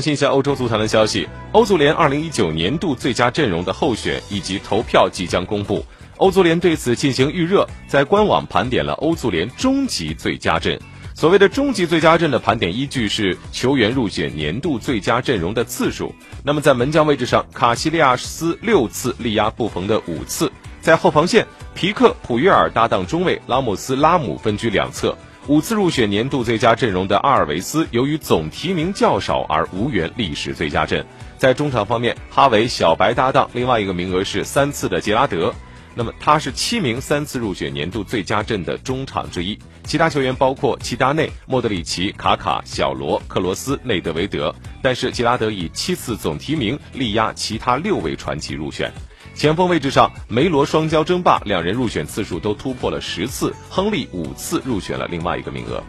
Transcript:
新一下欧洲足坛的消息，欧足联2019年度最佳阵容的候选以及投票即将公布。欧足联对此进行预热，在官网盘点了欧足联终极最佳阵。所谓的终极最佳阵的盘点依据是球员入选年度最佳阵容的次数。那么在门将位置上，卡西利亚斯六次力压布冯的五次；在后防线，皮克、普约尔搭档中卫拉莫斯、拉姆分居两侧。五次入选年度最佳阵容的阿尔维斯，由于总提名较少而无缘历史最佳阵。在中场方面，哈维、小白搭档，另外一个名额是三次的杰拉德，那么他是七名三次入选年度最佳阵的中场之一。其他球员包括齐达内、莫德里奇、卡卡、小罗、克罗斯、内德维德，但是杰拉德以七次总提名力压其他六位传奇入选。前锋位置上，梅罗双骄争霸，两人入选次数都突破了十次，亨利五次入选了另外一个名额。